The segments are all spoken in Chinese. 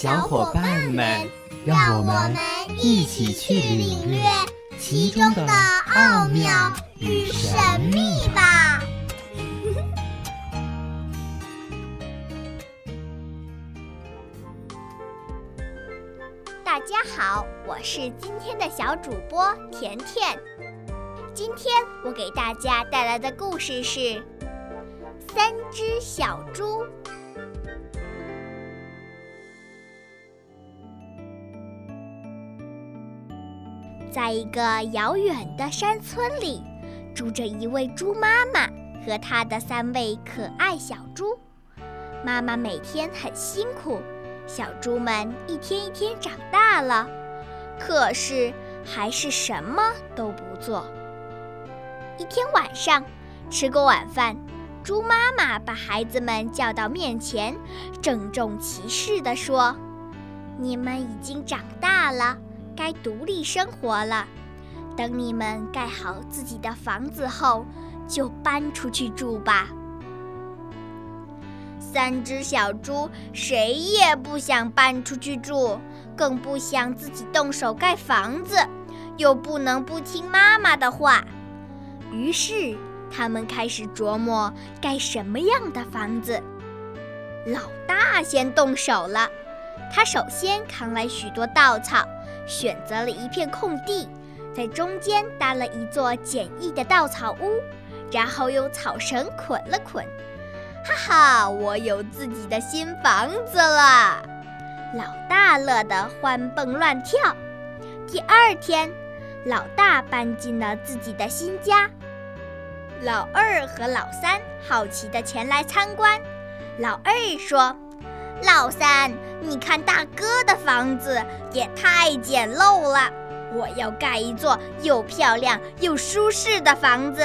小伙伴们，让我们一起去领略其中的奥妙与神秘吧！大家好，我是今天的小主播甜甜。今天我给大家带来的故事是《三只小猪》。在一个遥远的山村里，住着一位猪妈妈和她的三位可爱小猪。妈妈每天很辛苦，小猪们一天一天长大了，可是还是什么都不做。一天晚上，吃过晚饭，猪妈妈把孩子们叫到面前，郑重其事地说：“你们已经长大了。”该独立生活了。等你们盖好自己的房子后，就搬出去住吧。三只小猪谁也不想搬出去住，更不想自己动手盖房子，又不能不听妈妈的话。于是，他们开始琢磨盖什么样的房子。老大先动手了，他首先扛来许多稻草。选择了一片空地，在中间搭了一座简易的稻草屋，然后用草绳捆了捆。哈哈，我有自己的新房子了！老大乐得欢蹦乱跳。第二天，老大搬进了自己的新家。老二和老三好奇地前来参观。老二说。老三，你看大哥的房子也太简陋了，我要盖一座又漂亮又舒适的房子。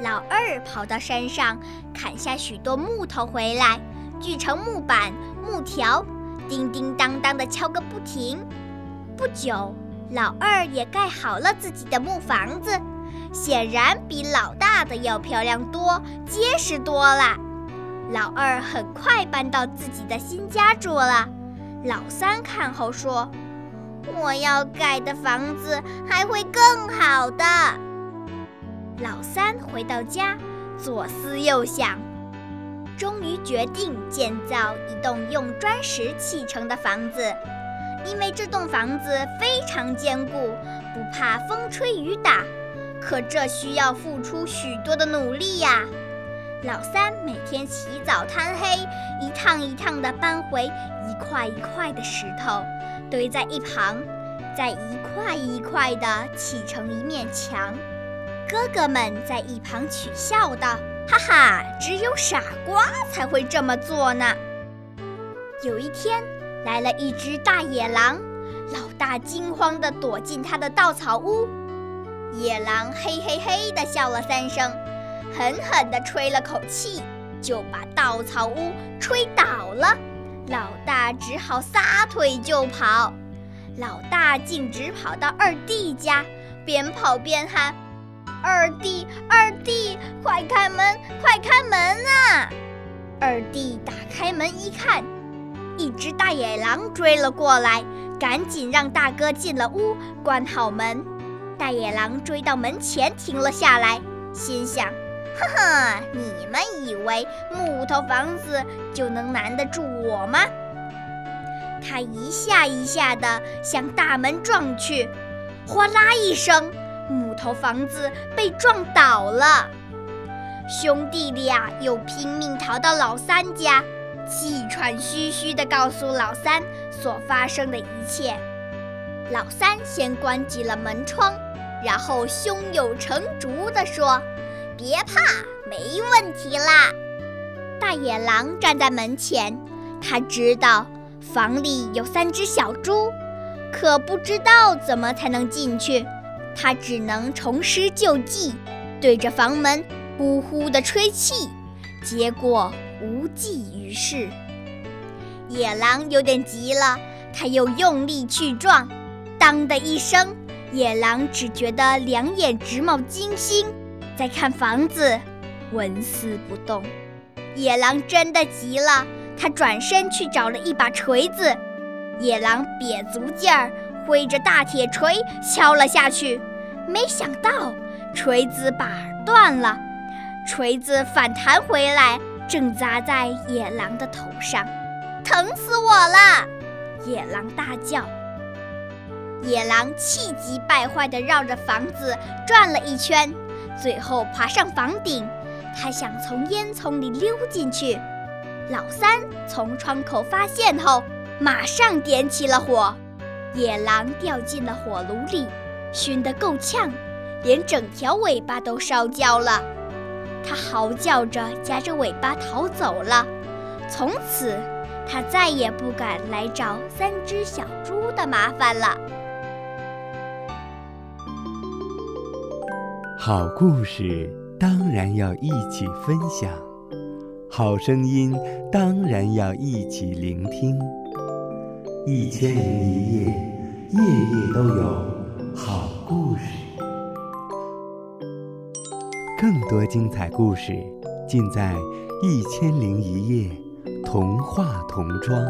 老二跑到山上砍下许多木头回来，锯成木板、木条，叮叮当当的敲个不停。不久，老二也盖好了自己的木房子，显然比老大的要漂亮多、结实多了。老二很快搬到自己的新家住了。老三看后说：“我要盖的房子还会更好的。”老三回到家，左思右想，终于决定建造一栋用砖石砌成的房子，因为这栋房子非常坚固，不怕风吹雨打。可这需要付出许多的努力呀。老三每天起早贪黑，一趟一趟地搬回一块一块的石头，堆在一旁，再一块一块地砌成一面墙。哥哥们在一旁取笑道：“哈哈，只有傻瓜才会这么做呢。”有一天，来了一只大野狼，老大惊慌地躲进他的稻草屋。野狼嘿嘿嘿地笑了三声。狠狠地吹了口气，就把稻草屋吹倒了。老大只好撒腿就跑。老大径直跑到二弟家，边跑边喊：“二弟，二弟，快开门，快开门啊！”二弟打开门一看，一只大野狼追了过来，赶紧让大哥进了屋，关好门。大野狼追到门前停了下来，心想。呵呵，你们以为木头房子就能难得住我吗？他一下一下地向大门撞去，哗啦一声，木头房子被撞倒了。兄弟俩又拼命逃到老三家，气喘吁吁地告诉老三所发生的一切。老三先关紧了门窗，然后胸有成竹地说。别怕，没问题啦！大野狼站在门前，他知道房里有三只小猪，可不知道怎么才能进去。他只能重施旧计，对着房门呼呼地吹气，结果无济于事。野狼有点急了，他又用力去撞，当的一声，野狼只觉得两眼直冒金星，在看房子，纹丝不动。野狼真的急了，他转身去找了一把锤子，野狼瘪足劲儿。挥着大铁锤敲了下去，没想到锤子把儿断了，锤子反弹回来，正砸在野狼的头上，疼死我了！野狼大叫。野狼气急败坏地绕着房子转了一圈，最后爬上房顶，他想从烟囱里溜进去。老三从窗口发现后，马上点起了火。野狼掉进了火炉里，熏得够呛，连整条尾巴都烧焦了。它嚎叫着夹着尾巴逃走了。从此，它再也不敢来找三只小猪的麻烦了。好故事当然要一起分享，好声音当然要一起聆听。一千零一夜，夜夜都有好故事。更多精彩故事尽在《一千零一夜》童话童装。